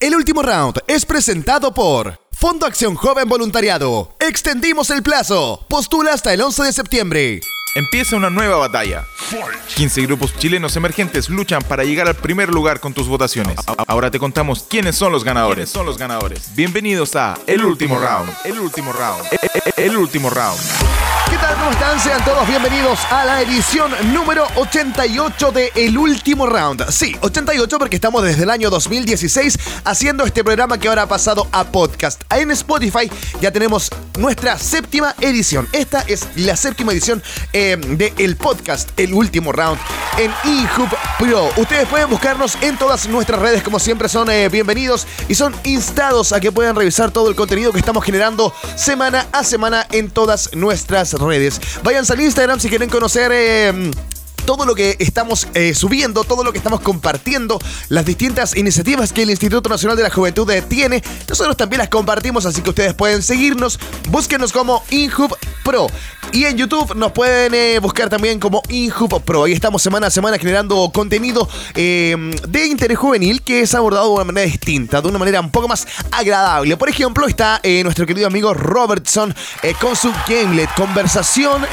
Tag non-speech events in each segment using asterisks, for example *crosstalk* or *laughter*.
El último round es presentado por Fondo Acción Joven Voluntariado. Extendimos el plazo. Postula hasta el 11 de septiembre. Empieza una nueva batalla. 15 grupos chilenos emergentes luchan para llegar al primer lugar con tus votaciones. Ahora te contamos quiénes son los ganadores. son los ganadores? Bienvenidos a El último round. El último round. El último round. ¿Qué tal? ¿Cómo están? Sean todos bienvenidos a la edición número 88 de El Último Round. Sí, 88 porque estamos desde el año 2016 haciendo este programa que ahora ha pasado a podcast. En Spotify ya tenemos nuestra séptima edición. Esta es la séptima edición eh, de el podcast El Último Round en eHub Pro. Ustedes pueden buscarnos en todas nuestras redes, como siempre son eh, bienvenidos y son instados a que puedan revisar todo el contenido que estamos generando semana a semana en todas nuestras redes. Váyanse al Instagram si quieren conocer... Eh, todo lo que estamos eh, subiendo, todo lo que estamos compartiendo, las distintas iniciativas que el Instituto Nacional de la Juventud tiene. Nosotros también las compartimos, así que ustedes pueden seguirnos. Búsquenos como InHub Pro. Y en YouTube nos pueden eh, buscar también como InHub Pro. Ahí estamos semana a semana generando contenido em, de interés juvenil que es abordado de una manera distinta, de una manera un poco más agradable. Por ejemplo, está eh, nuestro querido amigo Robertson con su Gamelet, conversación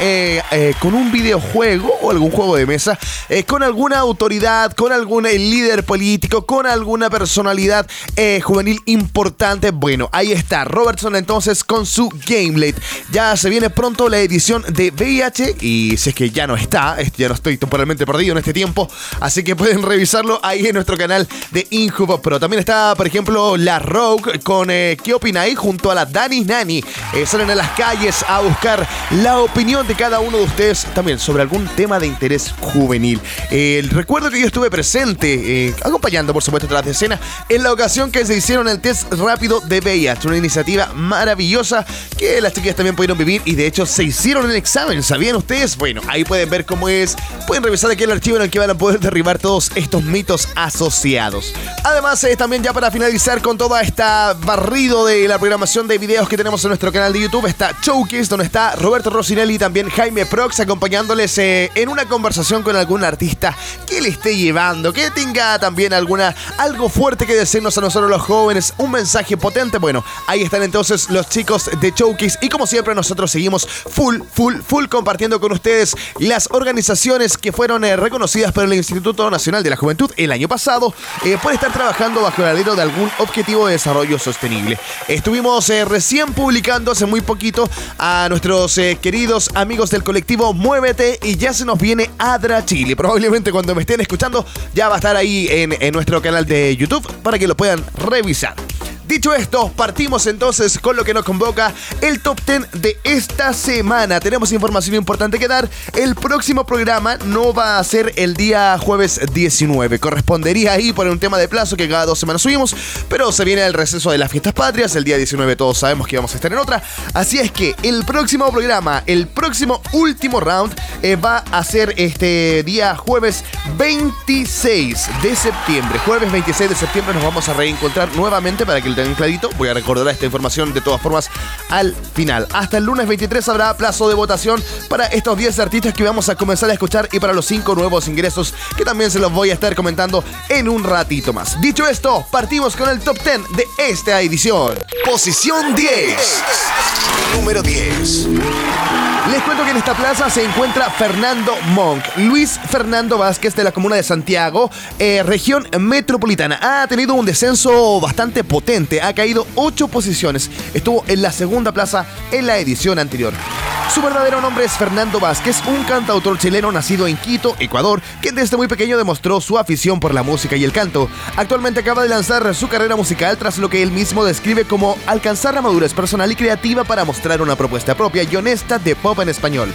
con un videojuego o algún juego de mesa, eh, con alguna autoridad, con algún eh, líder político, con alguna personalidad eh, juvenil importante. Bueno, ahí está Robertson entonces con su Gameblade. Ya se viene pronto la edición de VIH y si es que ya no está, ya no estoy temporalmente perdido en este tiempo, así que pueden revisarlo ahí en nuestro canal de Inhub Pero También está, por ejemplo, la Rogue con ¿Qué opináis? junto a la Dani Nani. salen a las calles a buscar la opinión de cada uno de ustedes también sobre algún tema de interés juvenil. Eh, recuerdo que yo estuve presente, eh, acompañando por supuesto tras de escena, en la ocasión que se hicieron el test rápido de VIH, una iniciativa maravillosa que las chicas también pudieron vivir y de hecho se hicieron el examen, ¿sabían ustedes? Bueno, ahí pueden ver cómo es, pueden revisar aquí el archivo en el que van a poder derribar todos estos mitos asociados. Además, eh, también ya para finalizar con toda esta barrido de la programación de videos que tenemos en nuestro canal de YouTube, está Showcase, donde está Roberto Rosinelli y también Jaime Prox acompañándoles en una conversación con algún artista que le esté llevando, que tenga también alguna algo fuerte que decirnos a nosotros los jóvenes, un mensaje potente. Bueno, ahí están entonces los chicos de Chokis y como siempre nosotros seguimos full, full, full compartiendo con ustedes las organizaciones que fueron eh, reconocidas por el Instituto Nacional de la Juventud el año pasado eh, por estar trabajando bajo el alero de algún objetivo de desarrollo sostenible. Estuvimos eh, recién publicando hace muy poquito a nuestros queridos amigos del colectivo Muévete y ya se nos viene a Chile. Probablemente cuando me estén escuchando ya va a estar ahí en, en nuestro canal de YouTube para que lo puedan revisar. Dicho esto, partimos entonces con lo que nos convoca el top 10 de esta semana. Tenemos información importante que dar. El próximo programa no va a ser el día jueves 19. Correspondería ahí por un tema de plazo que cada dos semanas subimos. Pero se viene el receso de las fiestas patrias. El día 19 todos sabemos que vamos a estar en otra. Así es que el próximo programa, el próximo último round, eh, va a ser este día jueves 26 de septiembre. Jueves 26 de septiembre nos vamos a reencontrar nuevamente para que el tengan clarito. Voy a recordar esta información de todas formas al final. Hasta el lunes 23 habrá plazo de votación para estos 10 artistas que vamos a comenzar a escuchar y para los 5 nuevos ingresos que también se los voy a estar comentando en un ratito más. Dicho esto, partimos con el top 10 de esta edición. Posición 10. Número 10. Les cuento que en esta plaza se encuentra Fernando Monk, Luis Fernando Vázquez de la comuna de Santiago, eh, región metropolitana. Ha tenido un descenso bastante potente, ha caído 8 posiciones. Estuvo en la segunda plaza en la edición anterior. Su verdadero nombre es Fernando Vázquez, un cantautor chileno nacido en Quito, Ecuador, que desde muy pequeño demostró su afición por la música y el canto. Actualmente acaba de lanzar su carrera musical tras lo que él mismo describe como alcanzar la madurez personal y creativa para mostrar una propuesta propia y honesta de pop en español.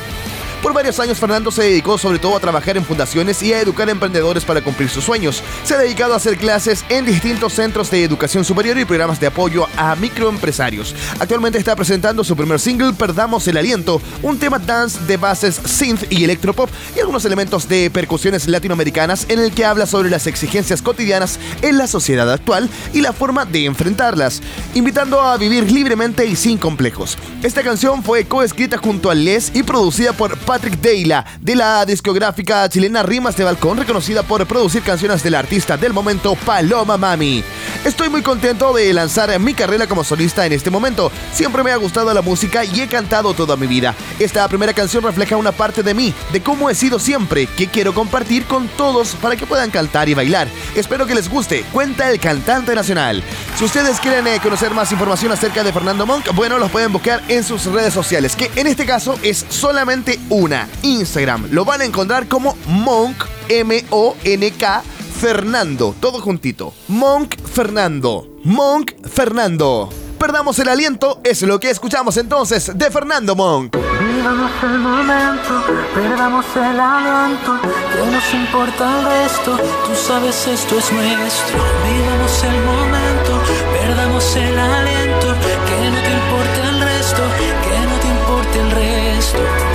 Por varios años Fernando se dedicó sobre todo a trabajar en fundaciones y a educar a emprendedores para cumplir sus sueños. Se ha dedicado a hacer clases en distintos centros de educación superior y programas de apoyo a microempresarios. Actualmente está presentando su primer single Perdamos el Aliento, un tema dance de bases synth y electropop y algunos elementos de percusiones latinoamericanas en el que habla sobre las exigencias cotidianas en la sociedad actual y la forma de enfrentarlas, invitando a vivir libremente y sin complejos. Esta canción fue coescrita junto a Les y producida por Patrick Deila, de la discográfica chilena Rimas de Balcón, reconocida por producir canciones del artista del momento Paloma Mami. Estoy muy contento de lanzar mi carrera como solista en este momento. Siempre me ha gustado la música y he cantado toda mi vida. Esta primera canción refleja una parte de mí, de cómo he sido siempre, que quiero compartir con todos para que puedan cantar y bailar. Espero que les guste. Cuenta el cantante nacional. Si ustedes quieren eh, conocer más información acerca de Fernando Monk, bueno, los pueden buscar en sus redes sociales, que en este caso es solamente una, Instagram. Lo van a encontrar como Monk, M-O-N-K, Fernando, todo juntito. Monk Fernando. Monk Fernando. Perdamos el aliento es lo que escuchamos entonces de Fernando Monk. Vivamos el momento, perdamos el aliento, que nos importa el resto, tú sabes esto es nuestro. Vivamos el momento, perdamos el aliento, que no te importa el resto, que no te importa el resto.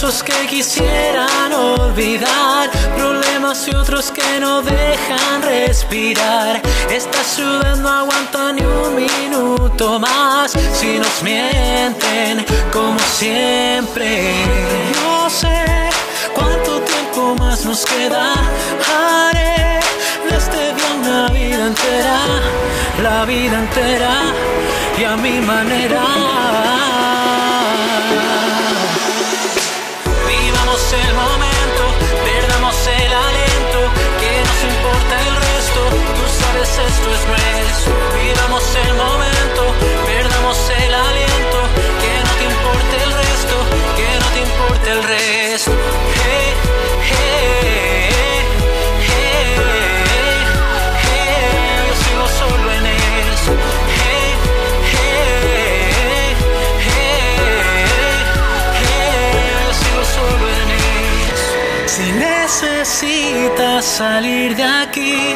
Que quisieran olvidar problemas y otros que no dejan respirar. Esta ciudad no aguanta ni un minuto más si nos mienten como siempre. No sé cuánto tiempo más nos queda. Haré de este día una vida entera, la vida entera y a mi manera. Esto es nuestro. Vivamos el momento, perdamos el aliento, que no te importe el resto, que no te importe el resto. Hey, hey, hey, yo sigo solo en eso. Yo sigo solo en eso. Si necesitas salir de aquí,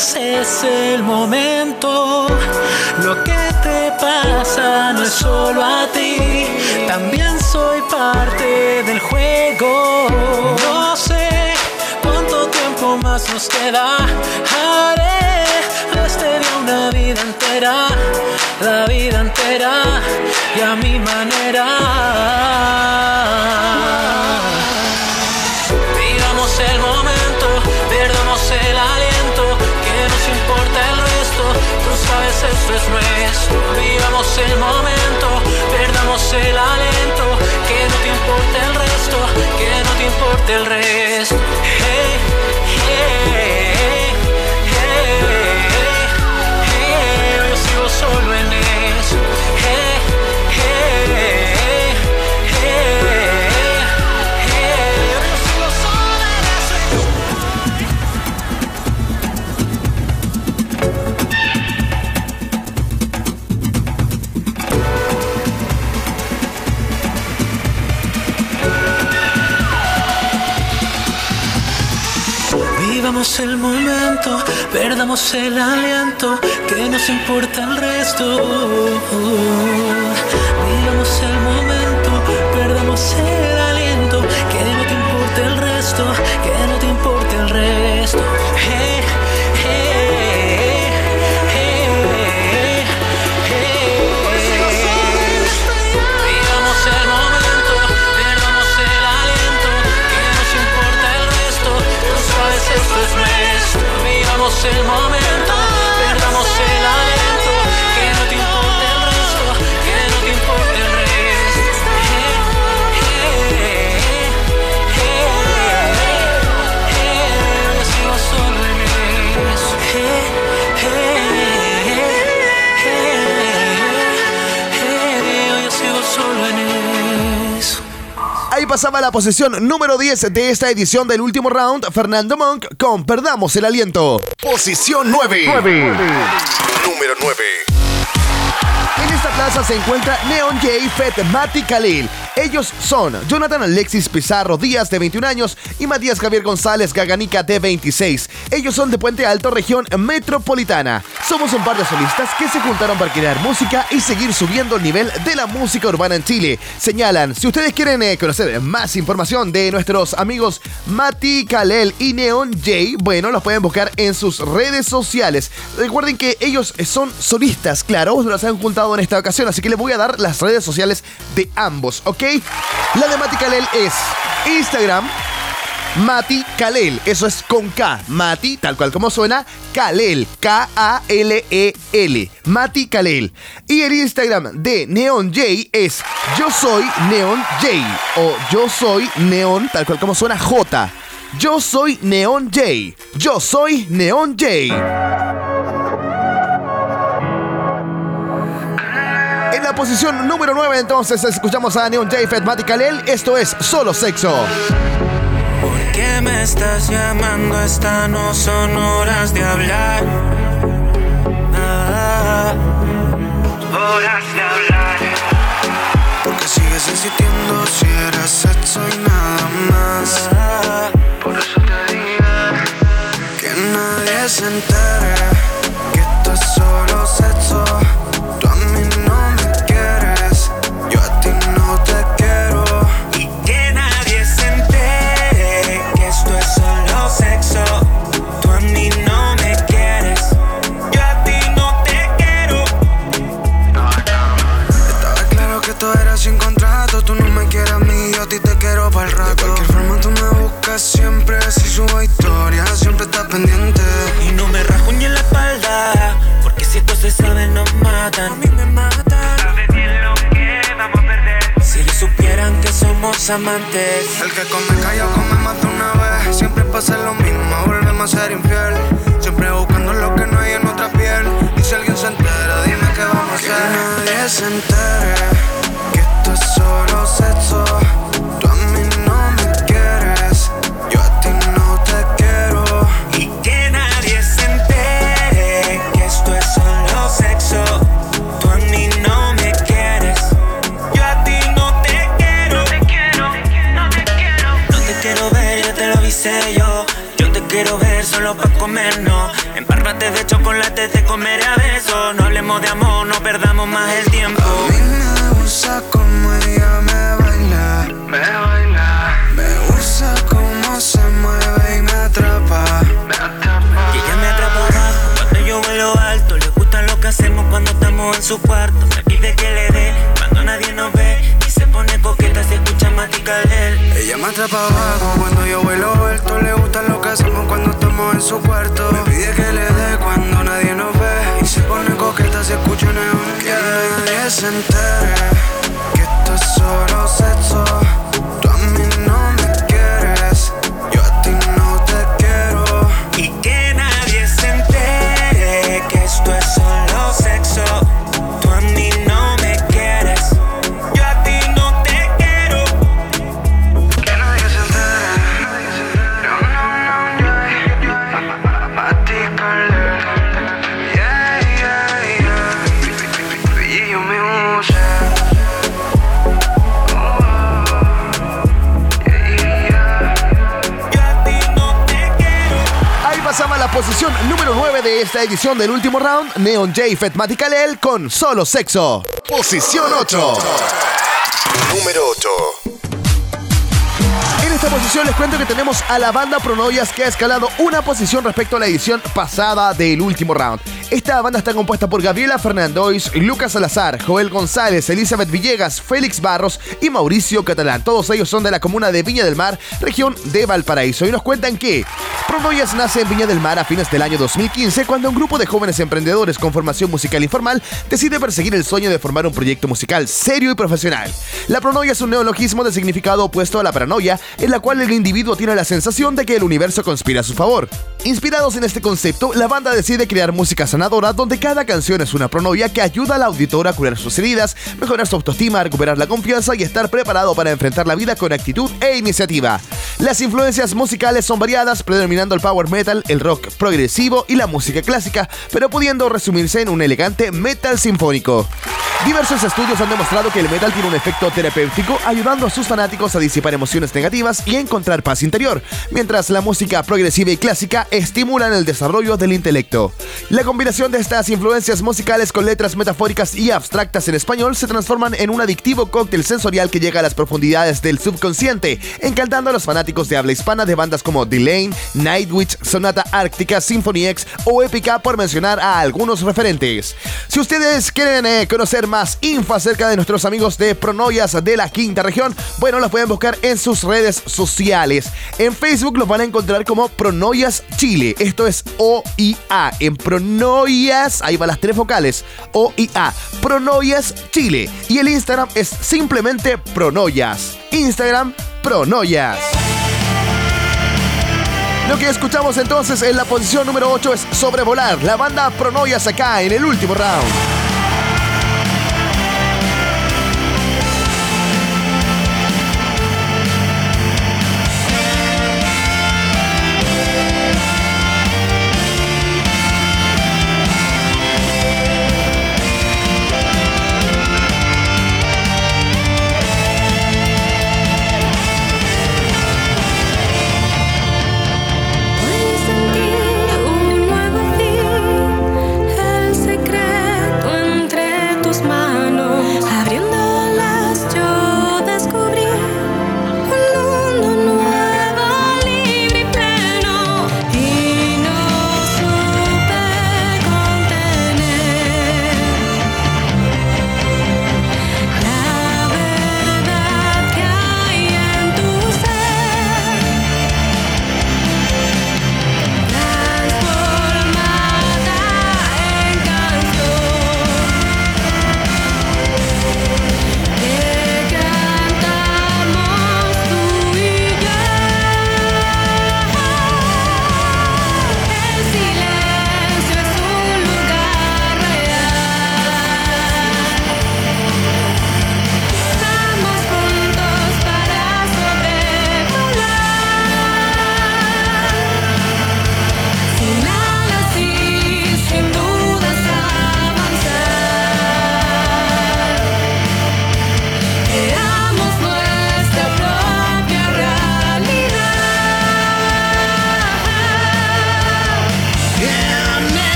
es el momento. Lo que te pasa no es solo a ti, también soy parte del juego. No sé cuánto tiempo más nos queda. Haré este día una vida entera, la vida entera y a mi manera. Te importe el resto. Vivamos el momento, perdamos el aliento, que nos importa el resto. Vivamos el momento, perdamos el aliento, que no te importe el resto, Vivamos el Ahí pasaba la posición número 10 de esta edición del último round, Fernando Monk con Perdamos el Aliento. Posición 9. Número 9. Plaza se encuentra Neon J, Fed, Mati Khalil. Ellos son Jonathan Alexis Pizarro Díaz, de 21 años, y Matías Javier González Gaganica, de 26. Ellos son de Puente Alto, región metropolitana. Somos un par de solistas que se juntaron para crear música y seguir subiendo el nivel de la música urbana en Chile. Señalan, si ustedes quieren eh, conocer más información de nuestros amigos Mati Kalel y Neon J, bueno, los pueden buscar en sus redes sociales. Recuerden que ellos son solistas, claro, los han juntado en esta ocasión, así que les voy a dar las redes sociales de ambos, ¿ok? La de Mati Kalel es Instagram, Mati Kalel. Eso es con K. Mati, tal cual como suena, Kalel. K-A-L-E-L. Mati Kalel. Y el Instagram de Neon J es Yo soy Neon J. O Yo soy Neon, tal cual como suena J. Yo soy Neon J. Yo soy Neon J. la posición número 9 entonces escuchamos a Neon J, Fed Mati Kalel. Esto es Solo Sexo. ¿Por qué me estás llamando? Estas no son horas de hablar. Ah, horas de hablar. Porque sigues insistiendo si eres sexo y nada más. Ah, Por eso te dije que nadie se entere amantes. El que come calla come más de una vez. Siempre pasa lo mismo, volvemos a ser infiel. Siempre buscando lo que no hay en otra piel. Y si alguien se entera, dime qué vamos a hacer. Que nadie se entere quiero ver solo para comernos. En barras de chocolate te comeré a besos. No hablemos de amor, no perdamos más el tiempo. A mí me gusta como ella me baila. Me baila. Me gusta como se mueve y me atrapa. Me atrapa. Y ella me atrapa abajo cuando yo vuelo alto. Le gusta lo que hacemos cuando estamos en su cuarto. Me atrapa abajo cuando yo vuelo alto. Le gusta lo que hacemos cuando estamos en su cuarto. Me pide que le dé cuando nadie nos ve. Y se pone coqueta si escucha neón. Que nadie se entere que esto es solo sexo. Esta edición del último round, Neon J, Fed Mati Kalel con Solo Sexo. Posición 8. Número 8. Posición les cuento que tenemos a la banda Pronoyas que ha escalado una posición respecto a la edición pasada del último round. Esta banda está compuesta por Gabriela Fernandois, Lucas Salazar, Joel González, Elizabeth Villegas, Félix Barros y Mauricio Catalán. Todos ellos son de la comuna de Viña del Mar, región de Valparaíso. Y nos cuentan que Pronoyas nace en Viña del Mar a fines del año 2015 cuando un grupo de jóvenes emprendedores con formación musical informal decide perseguir el sueño de formar un proyecto musical serio y profesional. La pronoia es un neologismo de significado opuesto a la paranoia, en la cual el individuo tiene la sensación de que el universo conspira a su favor. Inspirados en este concepto, la banda decide crear música sanadora donde cada canción es una pronoia que ayuda al auditor a curar sus heridas, mejorar su autoestima, recuperar la confianza y estar preparado para enfrentar la vida con actitud e iniciativa. Las influencias musicales son variadas, predominando el power metal, el rock progresivo y la música clásica, pero pudiendo resumirse en un elegante metal sinfónico. Diversos estudios han demostrado que el metal tiene un efecto terapéutico, ayudando a sus fanáticos a disipar emociones negativas a encontrar paz interior, mientras la música progresiva y clásica estimulan el desarrollo del intelecto. La combinación de estas influencias musicales con letras metafóricas y abstractas en español se transforman en un adictivo cóctel sensorial que llega a las profundidades del subconsciente, encantando a los fanáticos de habla hispana de bandas como Delane, Nightwish, Sonata Ártica, Symphony X o Epica, por mencionar a algunos referentes. Si ustedes quieren eh, conocer más info acerca de nuestros amigos de Pronoyas de la quinta región, bueno, los pueden buscar en sus redes sociales. En Facebook los van a encontrar como Pronoyas Chile. Esto es O-I-A. En Pronoyas, ahí van las tres vocales. O-I-A. Pronoyas Chile. Y el Instagram es simplemente Pronoyas. Instagram Pronoyas. Lo que escuchamos entonces en la posición número 8 es Sobrevolar, la banda Pronoyas acá en el último round.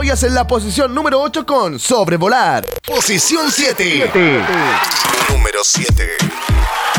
Pronoyas en la posición número 8 con Sobrevolar. Posición 7. Número 7.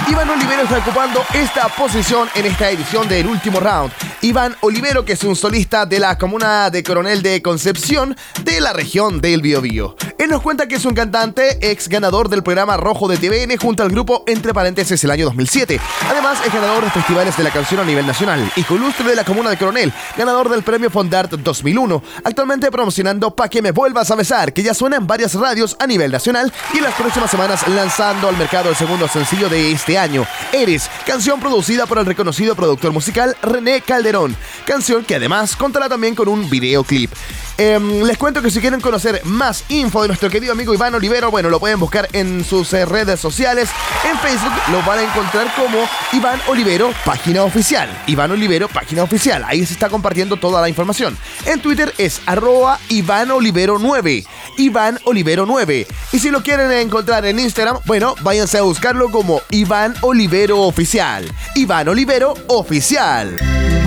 Iván Olivero está ocupando esta posición en esta edición del último round. Iván Olivero, que es un solista de la comuna de Coronel de Concepción, de la región del Biobío. Él nos cuenta que es un cantante, ex ganador del programa Rojo de TVN junto al grupo Entre Paréntesis el año 2007. Además, es ganador de festivales de la canción a nivel nacional, hijo ilustre de la comuna de Coronel, ganador del premio Fondart 2001. Actualmente promocionando Pa' que me vuelvas a besar, que ya suena en varias radios a nivel nacional y en las próximas semanas lanzando al mercado el segundo sencillo de este año, Eres, canción producida por el reconocido productor musical René Calderón, canción que además contará también con un videoclip. Em, les cuento que si quieren conocer más info de nuestro querido amigo Iván Olivero, bueno, lo pueden buscar en sus eh, redes sociales. En Facebook lo van a encontrar como Iván Olivero, página oficial. Iván Olivero, página oficial. Ahí se está compartiendo toda la información. En Twitter es arroba Iván Olivero 9. Iván Olivero 9. Y si lo quieren encontrar en Instagram, bueno, váyanse a buscarlo como Iván Olivero Oficial. Iván Olivero Oficial.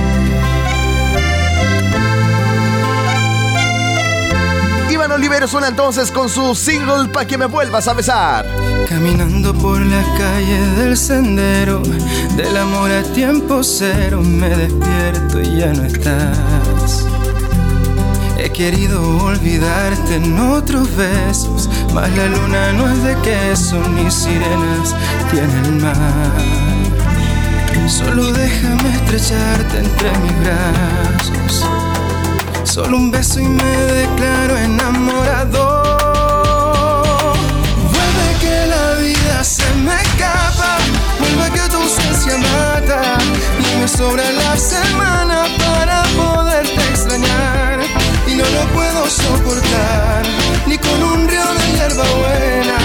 Olivero suena entonces con su single Pa' que me vuelvas a besar. Caminando por las calles del sendero, del amor a tiempo cero, me despierto y ya no estás. He querido olvidarte en otros besos, mas la luna no es de queso ni sirenas tiene el mar. Solo déjame estrecharte entre mis brazos. Solo un beso y me declaro enamorado. Vuelve que la vida se me escapa. Vuelve que tu ausencia mata. Y me sobra la semana para poderte extrañar. Y no lo puedo soportar, ni con un río de hierba buena.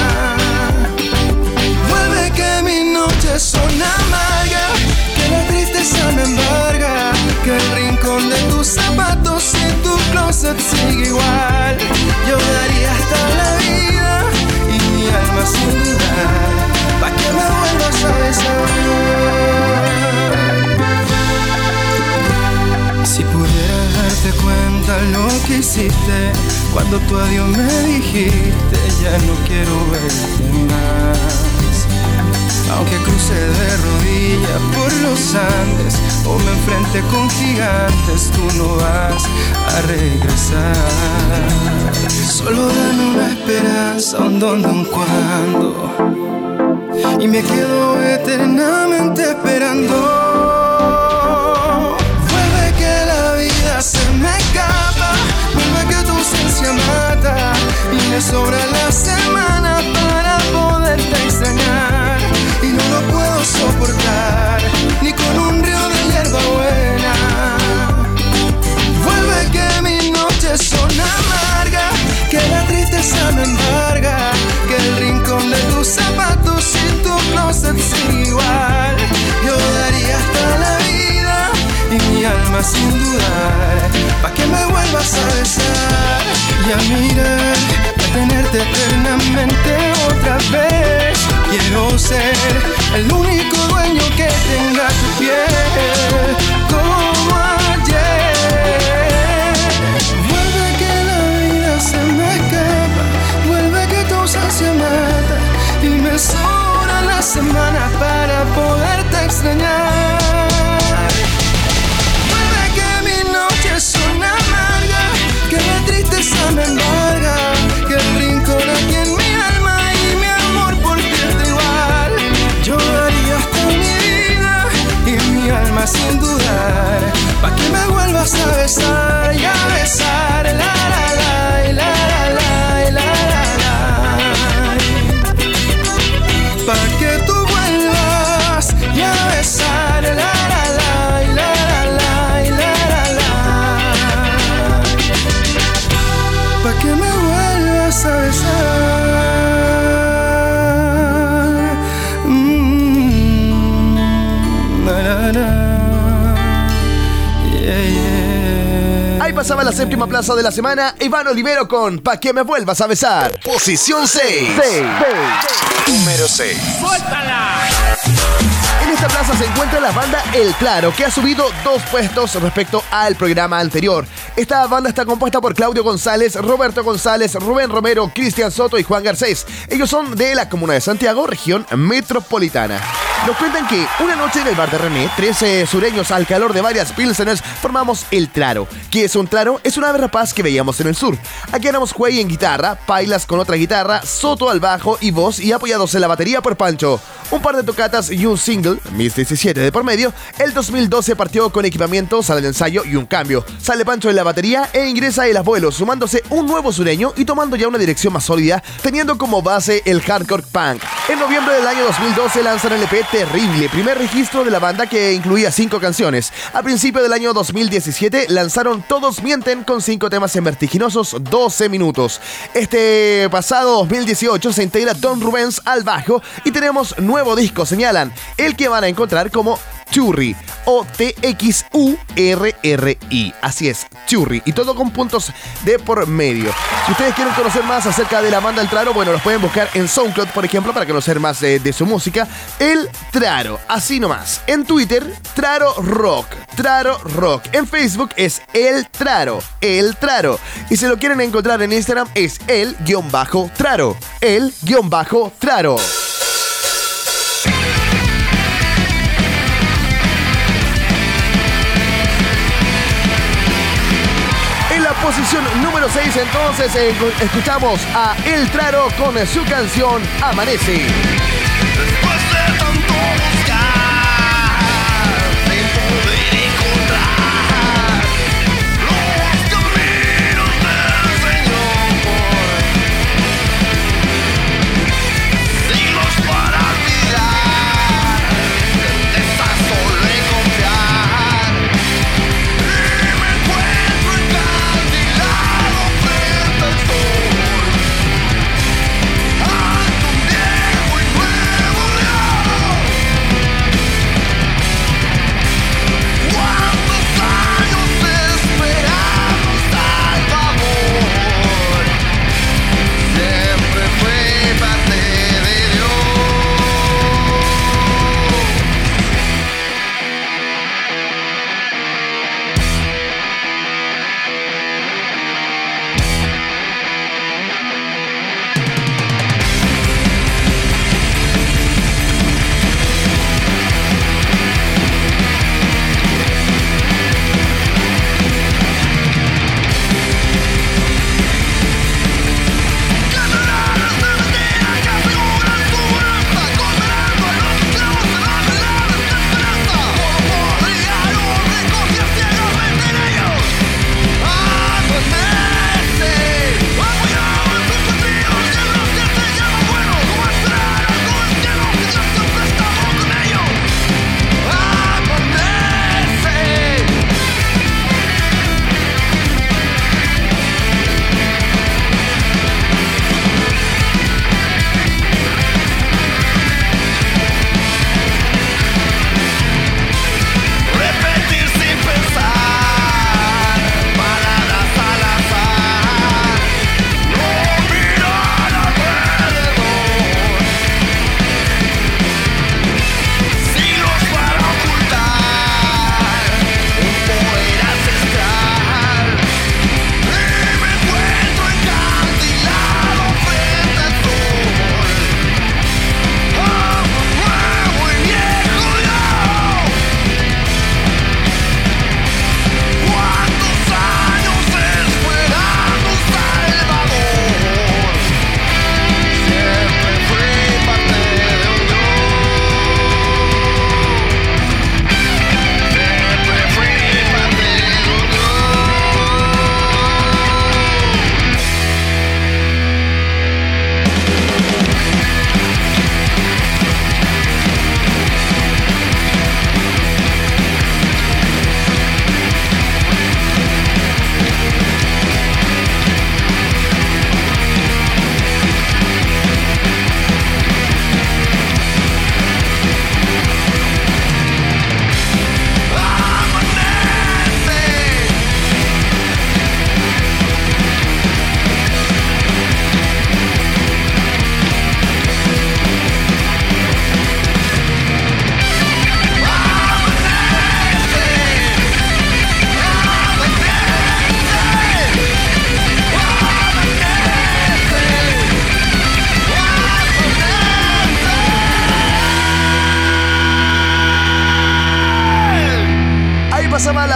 Vuelve que mis noches son amargas, que la tristeza me embarga, que el rincón de tus zapatos y tu closet sigue igual. Yo daría hasta la vida y mi alma sin dudar, pa' que me vuelvas a besar. Si pudieras darte cuenta lo que hiciste cuando tu adiós me dijiste ya no quiero verte más. Aunque cruce de por los Andes o me enfrente con gigantes, tú no vas a regresar. Solo dame una esperanza, un donde, un cuando. Y me quedo eternamente esperando. Vuelve que la vida se me escapa. Vuelve que tu ausencia mata. Y me sobra la semana para sin dudar, pa' que me vuelvas a besar y a mirar, a tenerte eternamente otra vez. Quiero ser el único dueño que tenga tu piel como ayer. Vuelve que la vida se me escapa, vuelve que tu ausencia mata y me sobra la semana para poderte extrañar. Pa' que me vuelvas a besar. Mm, na, na, na. Yeah, yeah. Ahí pasaba la séptima plaza de la semana, Iván Olivero con Pa' que me vuelvas a besar. Posición 6. Número 6. En esta plaza se encuentra la banda El Claro, que ha subido dos puestos respecto al programa anterior. Esta banda está compuesta por Claudio González, Roberto González, Rubén Romero, Cristian Soto y Juan Garcés. Ellos son de la comuna de Santiago, región metropolitana. Nos cuentan que una noche en el bar de René, 13 sureños al calor de varias pilseners formamos el Traro. ¿Qué es un Traro? Es una ave rapaz que veíamos en el sur. Aquí éramos Cuey en guitarra, Pailas con otra guitarra, Soto al bajo y voz y apoyados en la batería por Pancho. Un par de tocatas y un single, Miss 17 de por medio. El 2012 partió con equipamiento, sale de ensayo y un cambio. Sale Pancho en la batería e ingresa el abuelo, sumándose un nuevo sureño y tomando ya una dirección más sólida, teniendo como base el hardcore punk. En noviembre del año 2012 lanzan el EP Terrible, primer registro de la banda que incluía cinco canciones. A principio del año 2017 lanzaron Todos Mienten con cinco temas en vertiginosos 12 minutos. Este pasado 2018 se integra Don Rubens al bajo y tenemos nuevo disco, señalan, el que van a encontrar como Churri o T-X-U-R-R-I. Así es, Churri. Y todo con puntos de por medio. Si ustedes quieren conocer más acerca de la banda El Traro, bueno, los pueden buscar en SoundCloud, por ejemplo, para conocer más de, su música. El Traro, así nomás. En Twitter, Traro Rock. Traro Rock. En Facebook es El Traro. El Traro. Y si lo quieren encontrar en Instagram es el-traro. El-traro. Posición número 6 entonces eh, escuchamos a El Traro con su canción Amanece.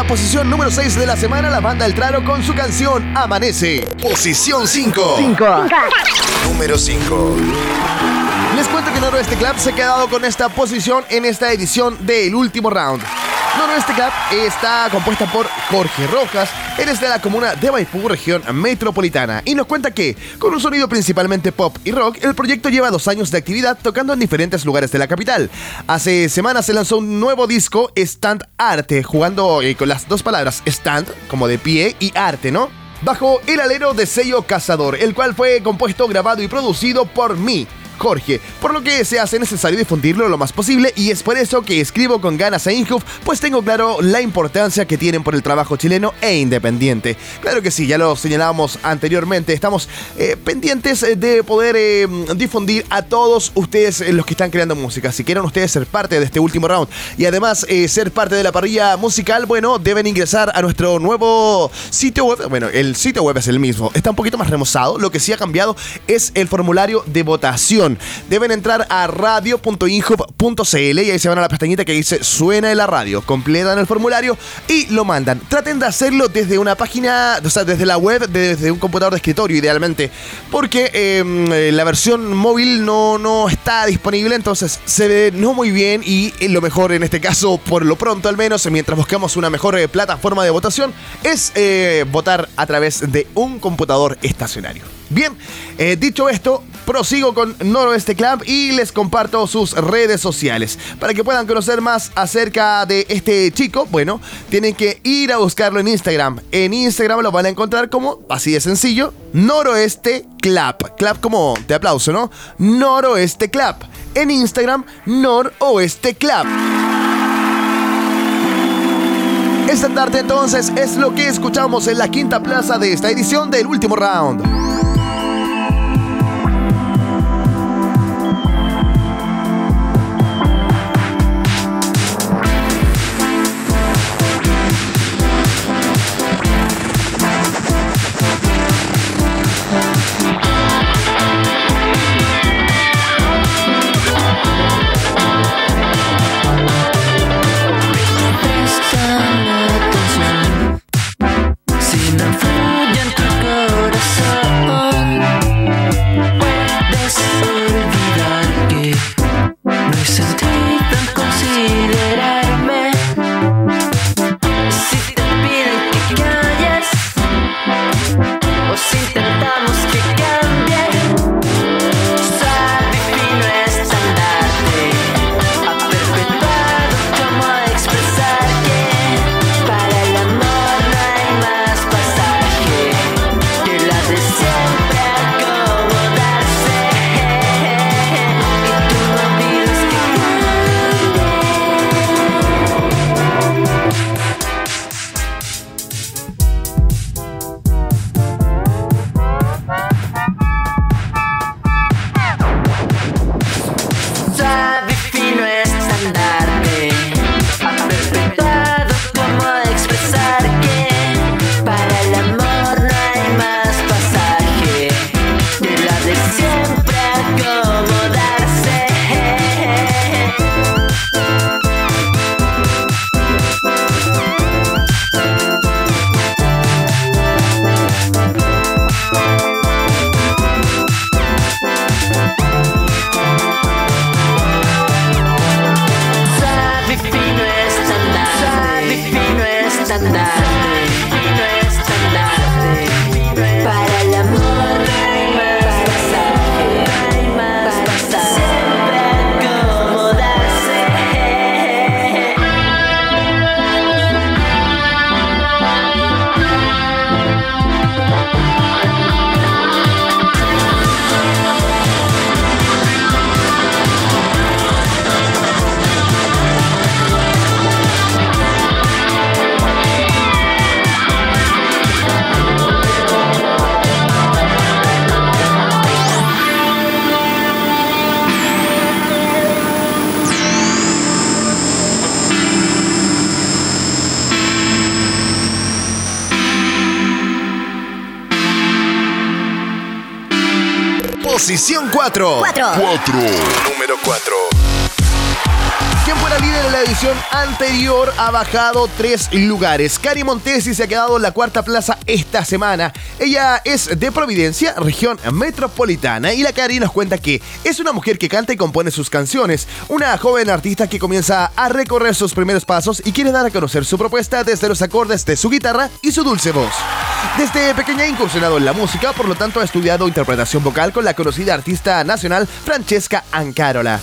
La posición número 6 de la semana la banda El Traro con su canción Amanece. Posición 5. Número 5. Les cuento que Noroeste Club se ha quedado con esta posición en esta edición del último round. Noroeste Club está compuesta por Jorge Rojas, eres de la comuna de Maipú, región metropolitana, y nos cuenta que, con un sonido principalmente pop y rock, el proyecto lleva dos años de actividad tocando en diferentes lugares de la capital. Hace semanas se lanzó un nuevo disco, Stand Arte, jugando eh, con las dos palabras stand, como de pie, y arte, ¿no? Bajo el alero de sello Cazador, el cual fue compuesto, grabado y producido por mí. Jorge, por lo que se hace necesario difundirlo lo más posible y es por eso que escribo con ganas a Inhoof, pues tengo claro la importancia que tienen por el trabajo chileno e independiente. Claro que sí, ya lo señalábamos anteriormente, estamos eh, pendientes de poder eh, difundir a todos ustedes eh, los que están creando música. Si quieren ustedes ser parte de este último round y además eh, ser parte de la parrilla musical, bueno, deben ingresar a nuestro nuevo sitio web. Bueno, el sitio web es el mismo, está un poquito más remozado, lo que sí ha cambiado es el formulario de votación. Deben entrar a radio.inhub.cl y ahí se van a la pestañita que dice suena en la radio. Completan el formulario y lo mandan. Traten de hacerlo desde una página, o sea, desde la web, desde un computador de escritorio idealmente, porque eh, la versión móvil no, no está disponible, entonces se ve no muy bien y lo mejor en este caso, por lo pronto al menos, mientras buscamos una mejor eh, plataforma de votación, es eh, votar a través de un computador estacionario. Bien, dicho esto, prosigo con Noroeste Club y les comparto sus redes sociales. Para que puedan conocer más acerca de este chico, bueno, tienen que ir a buscarlo en Instagram. En Instagram lo van a encontrar como, así de sencillo, Noroeste Club. Club como de aplauso, ¿no? Noroeste Club. En Instagram, Noroeste Club. Esta tarde entonces es lo que escuchamos en la quinta plaza de esta edición del último round. Posición 4. 4. Número 4. ¿Qué Quien fuera líder en la edición anterior ha bajado tres lugares. Cari Montesi se ha quedado en la cuarta plaza esta semana. Ella es de Providencia, región metropolitana, y la Cari nos cuenta que es una mujer que canta y compone sus canciones. Una joven artista que comienza a recorrer sus primeros pasos y quiere dar a conocer su propuesta desde los acordes de su guitarra y su dulce voz. Desde pequeña ha incursionado en la música, por lo tanto ha estudiado interpretación vocal con la conocida artista nacional Francesca Ancarola.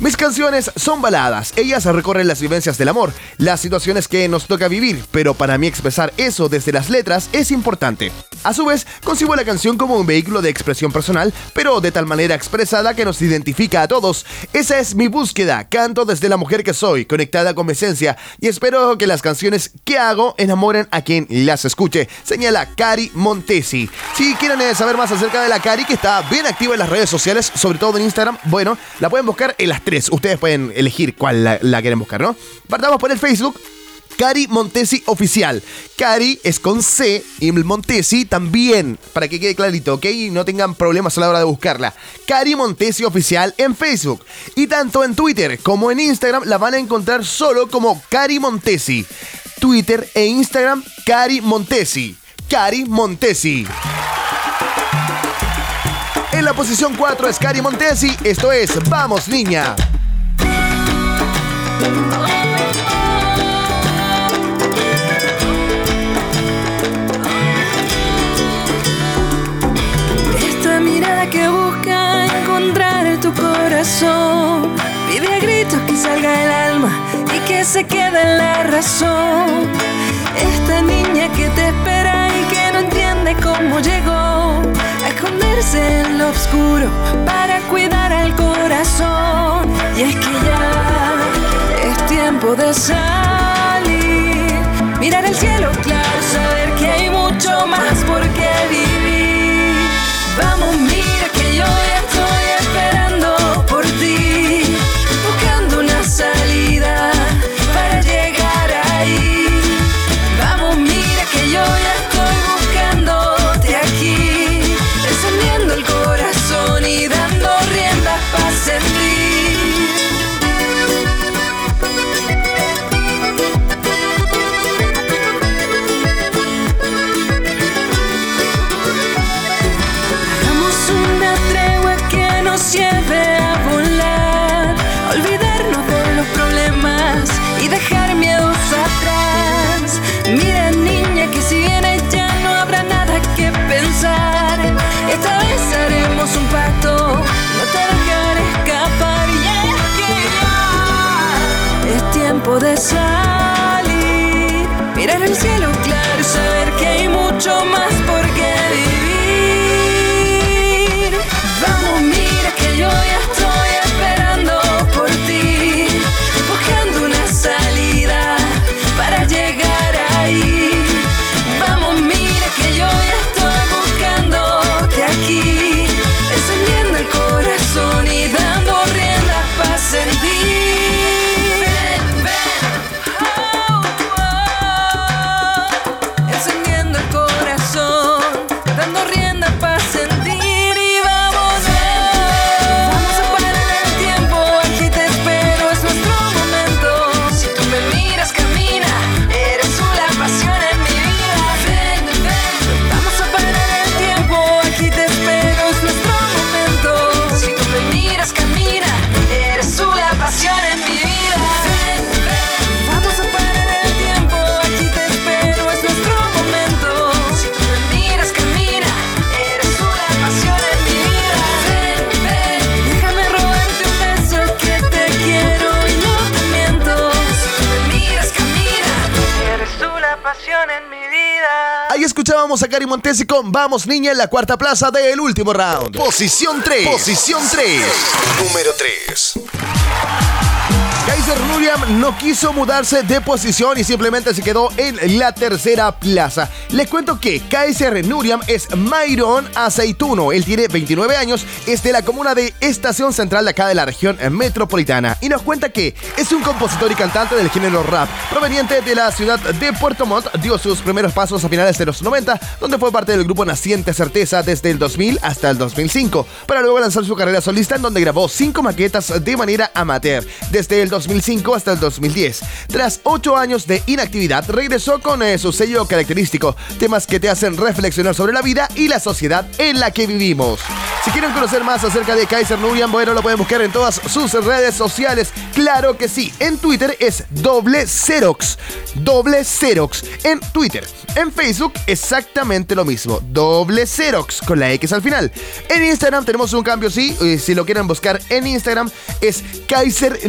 Mis canciones son baladas, ellas recorren las vivencias del amor, las situaciones que nos toca vivir, pero para mí expresar eso desde las letras es importante. A su vez, concibo la canción como un vehículo de expresión personal, pero de tal manera expresada que nos identifica a todos. Esa es mi búsqueda, canto desde la mujer que soy, conectada con mi esencia, y espero que las canciones que hago enamoren a quien las escuche, señala Cari Montesi. Si quieren eh, saber más acerca de la Cari, que está bien activa en las redes sociales, sobre todo en Instagram, bueno, la pueden buscar en las Ustedes pueden elegir cuál la, la quieren buscar, ¿no? Partamos por el Facebook. Cari Montesi Oficial. Cari es con C y Montesi también, para que quede clarito, ¿ok? Y no tengan problemas a la hora de buscarla. Cari Montesi Oficial en Facebook. Y tanto en Twitter como en Instagram la van a encontrar solo como Cari Montesi. Twitter e Instagram, Cari Montesi. Cari Montesi. En la posición 4 es Cari Montesi. Esto es Vamos Niña. Esta mirada que busca encontrar tu corazón Pide a gritos que salga el alma y que se quede en la razón Esta niña que te espera y que no entiende cómo llegó en lo oscuro para cuidar al corazón. Y es que ya es tiempo de salir Mirar el cielo claro, saber que hay mucho más por qué vivir mirar el escuchábamos a Cari Montesi con Vamos Niña en la cuarta plaza del último round. Posición 3. Posición 3. Número 3. Kaiser Nuriam no quiso mudarse de posición y simplemente se quedó en la tercera plaza. Les cuento que Kaiser Nuriam es Mayron Aceituno. Él tiene 29 años, es de la comuna de Estación Central de acá de la región metropolitana. Y nos cuenta que es un compositor y cantante del género rap, proveniente de la ciudad de Puerto Montt. Dio sus primeros pasos a finales de los 90, donde fue parte del grupo Naciente Certeza desde el 2000 hasta el 2005, para luego lanzar su carrera solista en donde grabó cinco maquetas de manera amateur. Desde el 2005 hasta el 2010. Tras ocho años de inactividad, regresó con eh, su sello característico, temas que te hacen reflexionar sobre la vida y la sociedad en la que vivimos. Si quieren conocer más acerca de Kaiser Nurian, bueno, lo pueden buscar en todas sus redes sociales. Claro que sí. En Twitter es doble Xerox. Doble Xerox. En Twitter. En Facebook, exactamente lo mismo. Doble Xerox con la X al final. En Instagram tenemos un cambio, sí. Si lo quieren buscar en Instagram, es Kaiser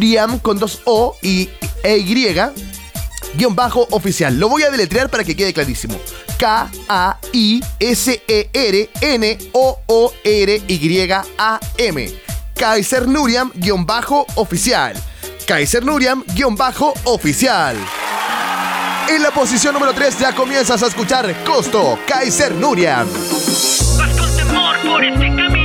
Nuriam con dos O y E Y guion bajo oficial. Lo voy a deletrear para que quede clarísimo. K-A-I-S-E-R-N-O-O-R-Y-A-M. Kaiser Nuriam guion bajo oficial. Kaiser Nuriam guion bajo oficial. En la posición número 3 ya comienzas a escuchar Costo, Kaiser Nuriam. Vas con temor por este camino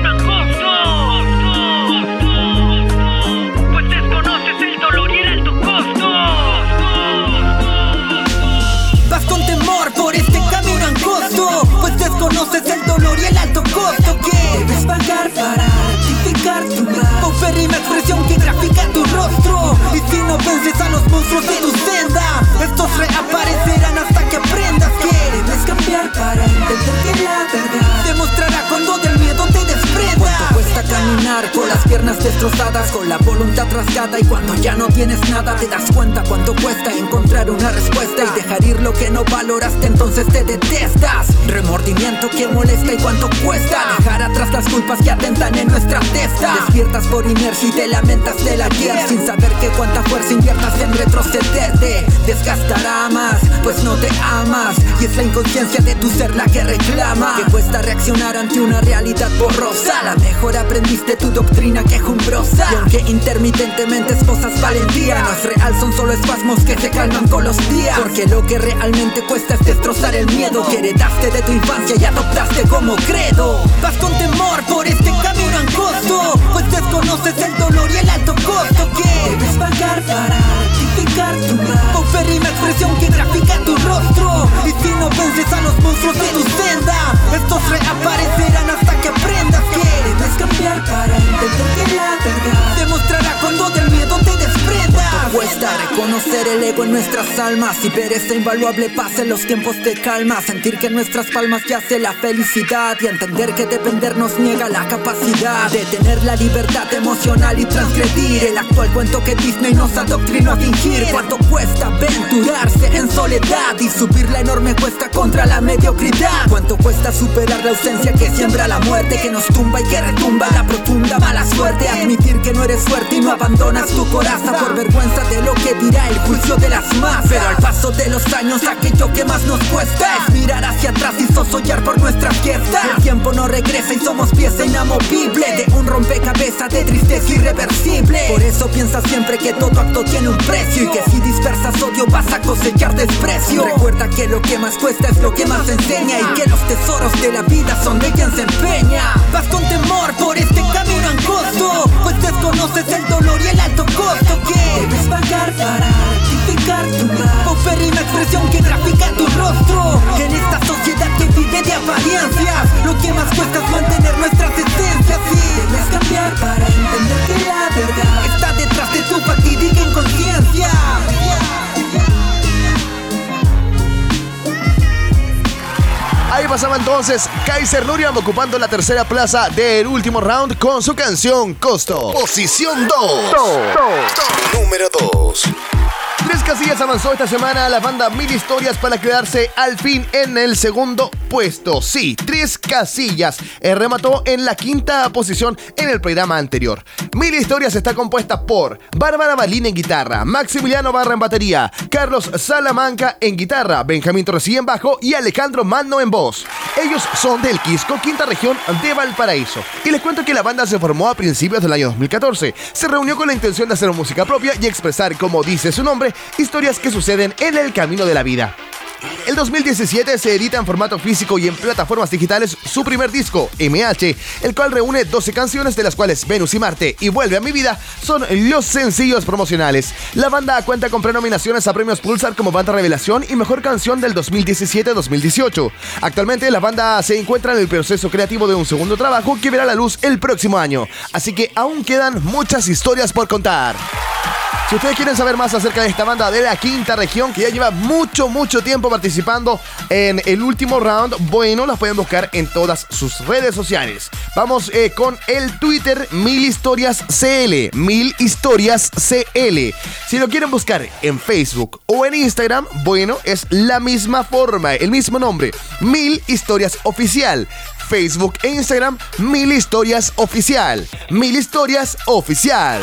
las piernas destrozadas Con la voluntad rasgada y cuando ya no tienes nada Te das cuenta cuánto cuesta encontrar una respuesta Y dejar ir lo que no valoraste entonces te detestas. Remordimiento que molesta y cuánto cuesta Dejar atrás las culpas que atentan en nuestra testa. Despiertas por inercia y te lamentas de la guerra Sin saber que cuánta fuerza inviertas en retroceder Te desgastará más, pues no te amas Y es la inconsciencia de tu ser la que reclama Que cuesta reaccionar ante una realidad borrosa. La mejor aprendiste tu doctrina quejumbrosa. Y aunque intermitentemente esposas valentía No es real, son solo espasmos que se calman con los días. Porque lo que realmente cuesta es destrozar el miedo. Que heredaste de tu infancia y adoptaste como credo. Vas con temor por este camino angosto Pues desconoces el dolor y el alto costo que Debes pagar para rectificar tu mal Paupérrima expresión que grafica tu rostro. Y si no vences a los monstruos de tu senda Estos reaparecerán hasta que aprendas que Debes cambiar para entender que la verdad Demostrará cuando del miedo te desprendas. Cuesta reconocer el ego en nuestras almas Y ver esta invaluable paz en los tiempos de calma. Sentir que en nuestras palmas yace la felicidad Y entender que depender nos niega la capacidad De tener la libertad emocional y transgredir El actual cuento que Disney nos adoctrinó a fingir. Cuánto cuesta aventurarse en soledad Y subir la enorme cuesta contra la mediocridad Cuánto cuesta superar la ausencia que siembra la muerte Que nos tumba y que retumba la profunda mala suerte Admitir que no eres fuerte y no abandonas tu coraza Por vergüenza de lo que dirá el juicio de las masas. Pero al paso de los años aquello que más nos cuesta Es mirar hacia atrás y sosollar por nuestra fiesta El tiempo no regresa y somos inamovible De un rompecabezas de tristeza irreversible. Por eso piensa siempre que todo acto tiene un precio Y que si dispersas odio vas a cosechar desprecio. Recuerda que lo que más cuesta es lo que más enseña Y que los tesoros de la vida son de quien se empeña. Vas con temor por este camino angosto Pues desconoces el dolor y el alto costo que Debes pagar para rectificar tu mal. Paupérrima expresión que grafica tu rostro. En esta sociedad que vive de apariencias Lo que más cuesta es mantener nuestras esencias Y debes cambiar para entender que la verdad Está detrás de tu fatídica inconsciencia Ahí pasaba entonces Kaiser Nuriam ocupando la tercera plaza del último round con su canción Costo. Posición 2. Número 2. Tres casillas avanzó esta semana la banda Mil Historias para quedarse al fin en el segundo puesto. Sí, tres casillas. Eh, remató en la quinta posición en el programa anterior. Mil Historias está compuesta por Bárbara Balín en guitarra, Maximiliano Barra en batería, Carlos Salamanca en guitarra, Benjamín Torresí en bajo y Alejandro Mano en voz. Ellos son del Quisco, quinta región de Valparaíso. Y les cuento que la banda se formó a principios del año 2014. Se reunió con la intención de hacer música propia y expresar, como dice su nombre, historias que suceden en el camino de la vida. El 2017 se edita en formato físico y en plataformas digitales su primer disco, MH, el cual reúne 12 canciones de las cuales Venus y Marte y Vuelve a mi vida son los sencillos promocionales. La banda cuenta con prenominaciones a premios Pulsar como banda revelación y mejor canción del 2017-2018. Actualmente la banda se encuentra en el proceso creativo de un segundo trabajo que verá la luz el próximo año, así que aún quedan muchas historias por contar. Si ustedes quieren saber más acerca de esta banda de la quinta región, que ya lleva mucho, mucho tiempo participando en el último round, bueno, las pueden buscar en todas sus redes sociales. Vamos eh, con el Twitter Mil Historias CL. Mil Historias CL. Si lo quieren buscar en Facebook o en Instagram, bueno, es la misma forma, el mismo nombre. Mil Historias Oficial. Facebook e Instagram, Mil Historias Oficial. Mil Historias Oficial.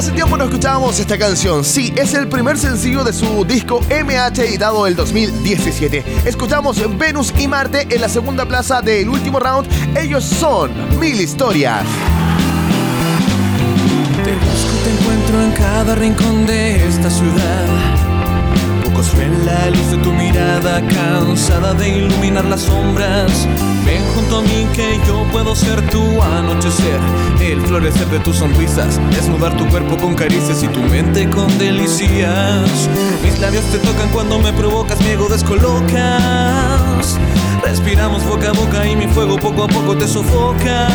Hace tiempo no escuchábamos esta canción. Sí, es el primer sencillo de su disco MH editado el 2017. Escuchamos Venus y Marte en la segunda plaza del último round. Ellos son Mil Historias. Te encuentro en cada rincón de esta ciudad. Ven la luz de tu mirada, cansada de iluminar las sombras. Ven junto a mí que yo puedo ser tu anochecer, el florecer de tus sonrisas, desnudar tu cuerpo con caricias y tu mente con delicias. Mis labios te tocan cuando me provocas, mi ego descolocas. Respiramos boca a boca y mi fuego poco a poco te sofoca.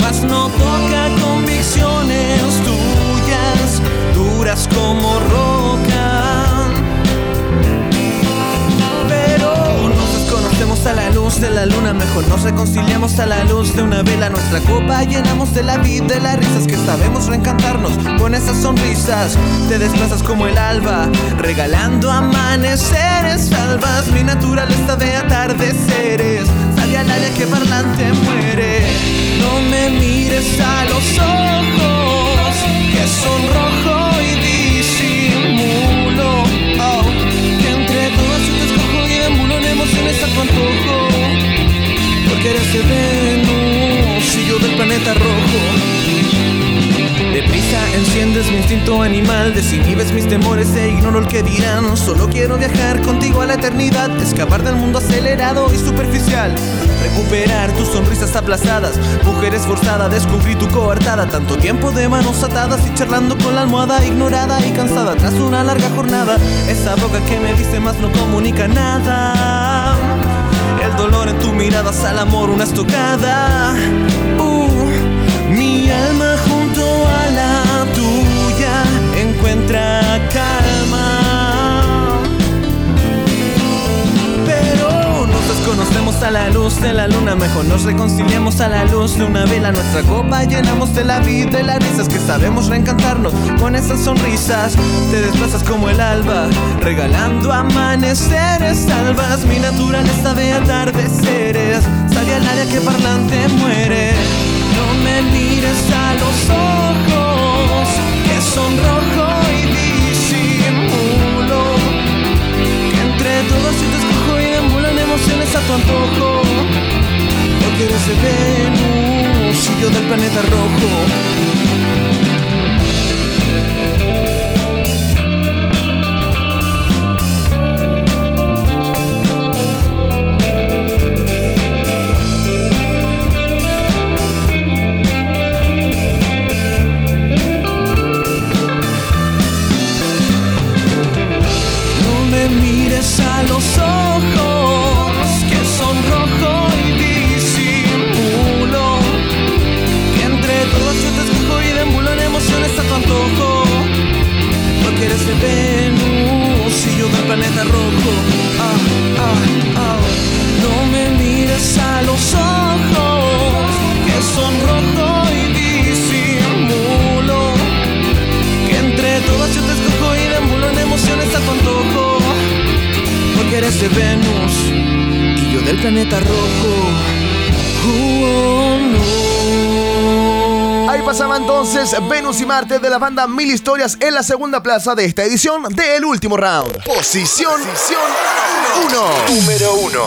Mas no toca convicciones tuyas, duras como roca. Nos desconocemos a la luz de la luna, mejor nos reconciliamos a la luz de una vela. Nuestra copa llenamos de la vida, de las risas que sabemos reencantarnos con esas sonrisas. Te desplazas como el alba, regalando amaneceres salvas. Mi naturaleza de atardeceres, sale al área que parlante muere. No me mires a los ojos, que son rojo tu. Porque eres de Venus y yo del planeta rojo. Deprisa enciendes mi instinto animal, desinhibes mis temores e ignoro el que dirán. Solo quiero viajar contigo a la eternidad, escapar del mundo acelerado y superficial. Recuperar tus sonrisas aplazadas, mujer esforzada, descubrí tu coartada. Tanto tiempo de manos atadas y charlando con la almohada, ignorada y cansada tras una larga jornada. Esa boca que me dice más no comunica nada. El dolor en tu mirada al amor, una estocada. Calma. Pero nos desconocemos a la luz de la luna, mejor nos reconciliamos a la luz de una vela. Nuestra copa llenamos de la vida y las risas que sabemos reencantarnos con esas sonrisas. Te desplazas como el alba, regalando amaneceres salvas. Mi naturaleza de atardeceres, sale al área que parlante muere. No me mires a los ojos, que son rojo y todos yo te escojo y deambulan emociones a tu antojo. Porque eres de Venus y yo del planeta rojo. Venus y Marte de la banda Mil Historias en la segunda plaza de esta edición del último round. Posición 1. Número 1.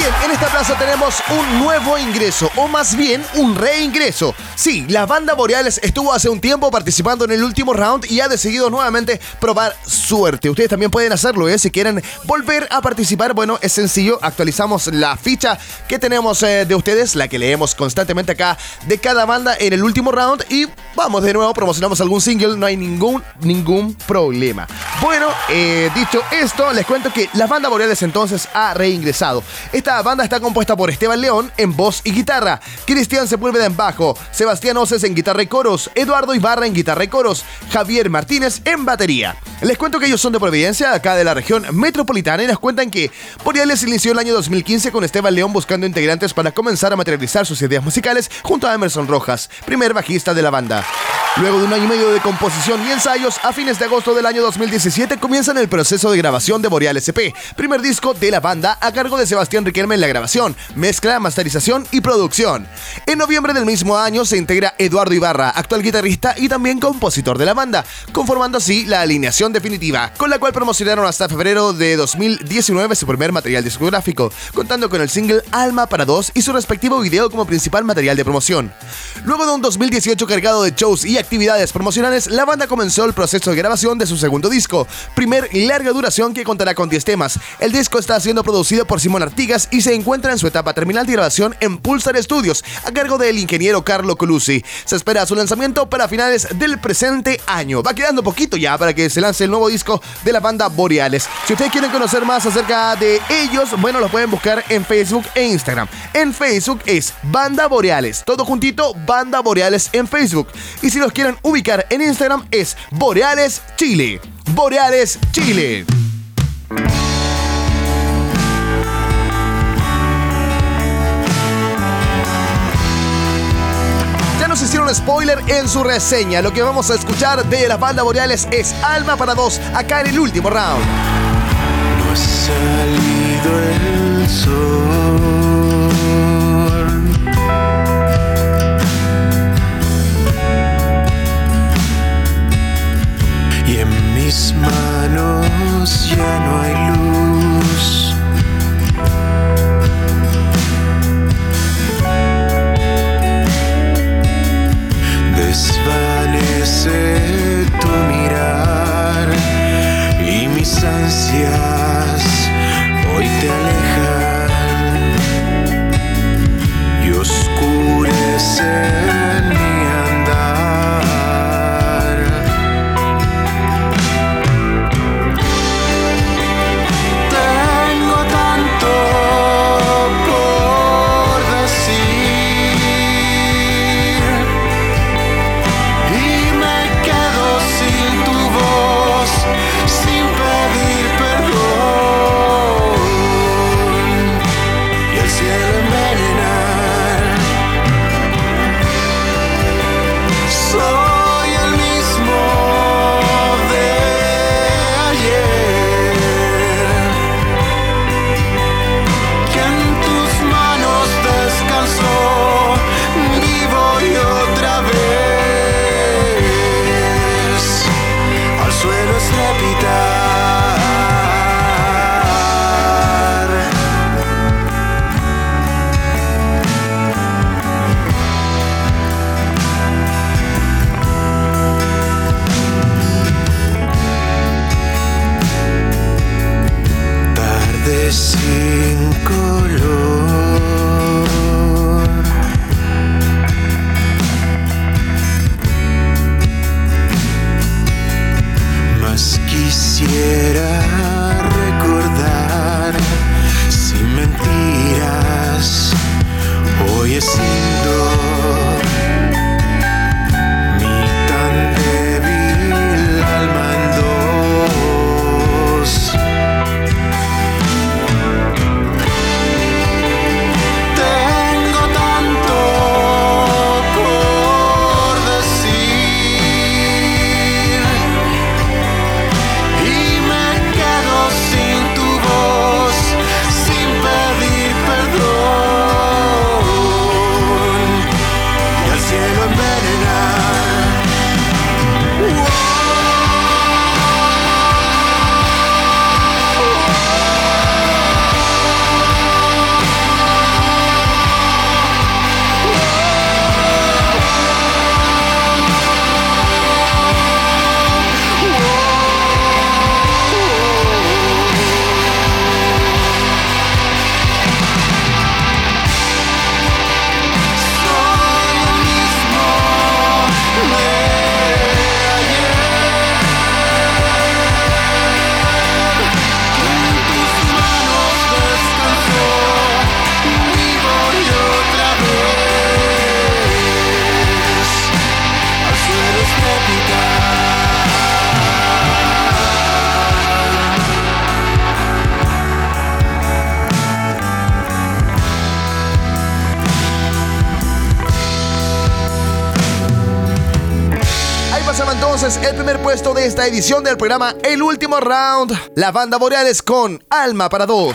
Bien, en esta plaza tenemos un nuevo ingreso, o más bien un reingreso. Sí, la banda Boreales estuvo hace un tiempo participando en el último round y ha decidido nuevamente probar suerte. Ustedes también pueden hacerlo, ¿eh? Si quieren volver a participar, bueno, es sencillo. Actualizamos la ficha que tenemos eh, de ustedes, la que leemos constantemente acá de cada banda en el último round. Y vamos de nuevo, promocionamos algún single, no hay ningún, ningún problema. Bueno, eh, dicho esto, les cuento que la banda Boreales entonces ha reingresado. pasado. Esta banda está compuesta por Esteban León en voz y guitarra, Cristian Sepúlveda en bajo, Sebastián Oces en guitarra y coros, Eduardo Ibarra en guitarra y coros, Javier Martínez en batería. Les cuento que ellos son de Providencia, acá de la región metropolitana, y nos cuentan que Boreales inició el año 2015 con Esteban León buscando integrantes para comenzar a materializar sus ideas musicales junto a Emerson Rojas, primer bajista de la banda. Luego de un año y medio de composición y ensayos, a fines de agosto del año 2017 comienzan el proceso de grabación de Boreal SP, primer disco de la banda a cargo de Sebastián Riquelme en la grabación, mezcla, masterización y producción. En noviembre del mismo año se integra Eduardo Ibarra, actual guitarrista y también compositor de la banda, conformando así la alineación definitiva, con la cual promocionaron hasta febrero de 2019 su primer material discográfico, contando con el single Alma para dos y su respectivo video como principal material de promoción. Luego de un 2018 cargado de shows y actividades promocionales, la banda comenzó el proceso de grabación de su segundo disco, primer larga duración que contará con 10 temas. El disco está siendo producido por Simón Artigas y se encuentra en su etapa terminal de grabación en Pulsar Studios, a cargo del ingeniero Carlo Colucci. Se espera su lanzamiento para finales del presente año. Va quedando poquito ya para que se lance el nuevo disco de la banda Boreales. Si ustedes quieren conocer más acerca de ellos, bueno, los pueden buscar en Facebook e Instagram. En Facebook es Banda Boreales, todo juntito, Banda Boreales en Facebook. Y si los quieren ubicar en Instagram es Boreales Chile. Boreales Chile. Nos hicieron spoiler en su reseña. Lo que vamos a escuchar de la banda Boreales es Alma para dos acá en el último round. No ha salido el sol. Manos ya no hay luz. Desvanece esta edición del programa El Último Round. La banda Boreales con Alma para dos.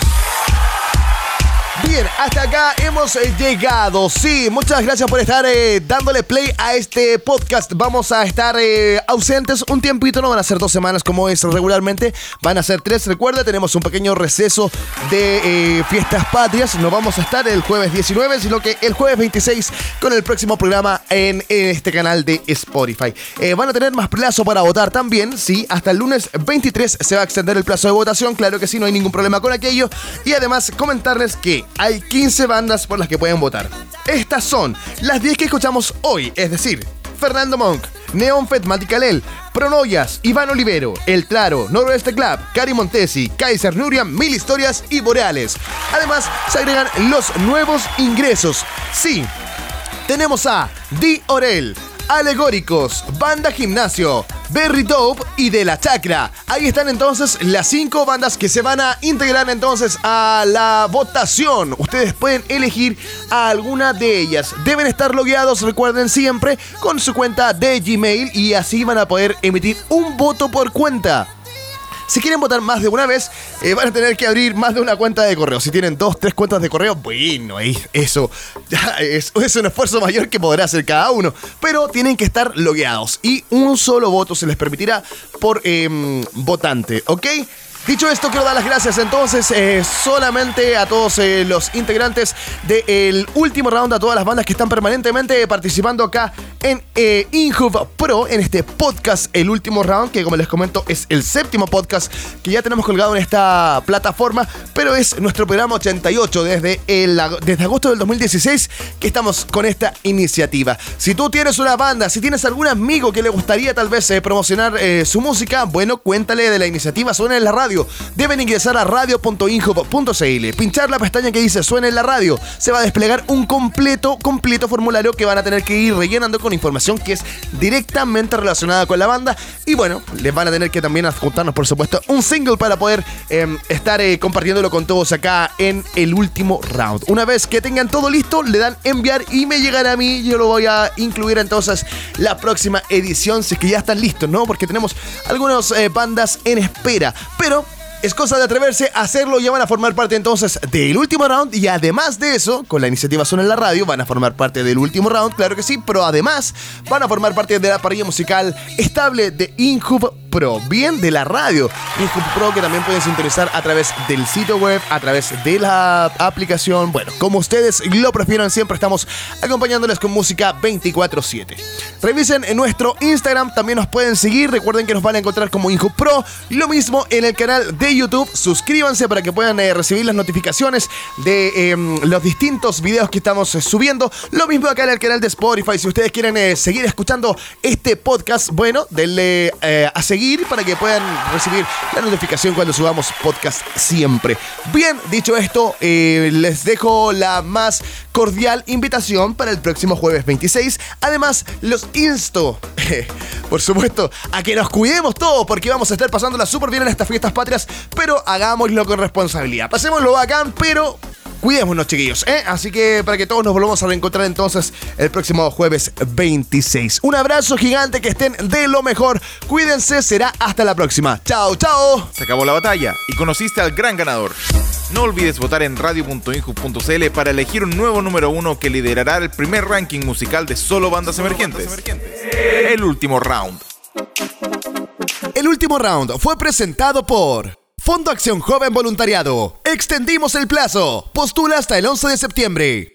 Bien, hasta acá hemos eh, llegado. Sí, muchas gracias por estar eh, dándole play a este podcast. Vamos a estar eh, ausentes un tiempito, no van a ser dos semanas como es regularmente, van a ser tres. Recuerda, tenemos un pequeño receso de fiestas patrias. No vamos a estar el jueves 19, sino que el jueves 26 con el próximo programa en, este canal de Spotify. van a tener más plazo para votar también, sí, hasta el lunes 23 se va a extender el plazo de votación. Claro que sí, no hay ningún problema con aquello. Y además comentarles que hay 15 bandas por las que pueden votar. Estas son las 10 que escuchamos hoy, es decir, Fernando Monk, Neon Fetmaticalel, Pronoyas, Iván Olivero, El Claro, Noroeste Club, Cari Montesi, Kaiser Nurian, Mil Historias y Boreales. Además, se agregan los nuevos ingresos. Sí, tenemos a Di Orel, Alegóricos, Banda Gimnasio, Berry Dope y De La Chacra. Ahí están entonces las cinco bandas que se van a integrar entonces a la votación. Ustedes pueden elegir a alguna de ellas. Deben estar logueados, recuerden siempre, con su cuenta de Gmail y así van a poder emitir un voto por cuenta. Si quieren votar más de una vez, eh, van a tener que abrir más de una cuenta de correo. Si tienen dos, tres cuentas de correo, bueno, eso *laughs* es, un esfuerzo mayor que podrá hacer cada uno. Pero tienen que estar logueados y un solo voto se les permitirá por em, votante, ¿ok? Dicho esto, quiero dar las gracias entonces eh, solamente a todos eh, los integrantes del último round, a todas las bandas que están permanentemente participando acá en eh, Inhub Pro, en este podcast, el último round, que como les comento es el séptimo podcast que ya tenemos colgado en esta plataforma, pero es nuestro programa 88 desde, el, desde agosto del 2016 que estamos con esta iniciativa. Si tú tienes una banda, si tienes algún amigo que le gustaría tal vez promocionar su música, bueno, cuéntale de la iniciativa, suena en la radio deben ingresar a radio.inhub.cl, pinchar la pestaña que dice suena en la radio. Se va a desplegar un completo, completo formulario que van a tener que ir rellenando con información que es directamente relacionada con la banda. Y bueno, les van a tener que también adjuntarnos, por supuesto, un single para poder em, estar eh, compartiéndolo con todos acá en el último round. Una vez que tengan todo listo, le dan enviar y me llegará a mí. Yo lo voy a incluir entonces la próxima edición, si es que ya están listos, ¿no? Porque tenemos algunas eh, bandas en espera. Pero es cosa de atreverse a hacerlo, ya van a formar parte entonces del último round. Y además de eso, con la iniciativa Zona en la Radio, van a formar parte del último round, claro que sí, pero además van a formar parte de la parrilla musical estable de Inhub Pro, bien de la radio. Inhub Pro que también pueden sintonizar a través del sitio web, a través de la aplicación, bueno, como ustedes lo prefieran, siempre estamos acompañándoles con música 24/7. Revisen en nuestro Instagram, también nos pueden seguir, recuerden que nos van a encontrar como Inhub Pro, lo mismo en el canal de YouTube. Suscríbanse para que puedan eh, recibir las notificaciones de em, los distintos videos que estamos eh, subiendo. Lo mismo acá en el canal de Spotify. Si ustedes quieren eh, seguir escuchando este podcast, bueno, denle a seguir para que puedan recibir la notificación cuando subamos podcast siempre. Bien, dicho esto, les dejo la más cordial invitación para el próximo jueves 26. Además, los insto, *laughs* por supuesto, a que nos cuidemos todos porque vamos a estar pasándola súper bien en estas fiestas patrias pero hagámoslo con responsabilidad. Pasémoslo bacán, pero cuidémonos, chiquillos, ¿eh? Así que para que todos nos volvamos a reencontrar entonces el próximo jueves 26. Un abrazo gigante, que estén de lo mejor. Cuídense, será hasta la próxima. Chao, chao. Se acabó la batalla y conociste al gran ganador. No olvides votar en radio.inju.cl para elegir un nuevo número uno que liderará el primer ranking musical de solo bandas emergentes. El último round. El último round fue presentado por Fondo Acción Joven Voluntariado. Extendimos el plazo. Postula hasta el 11 de septiembre.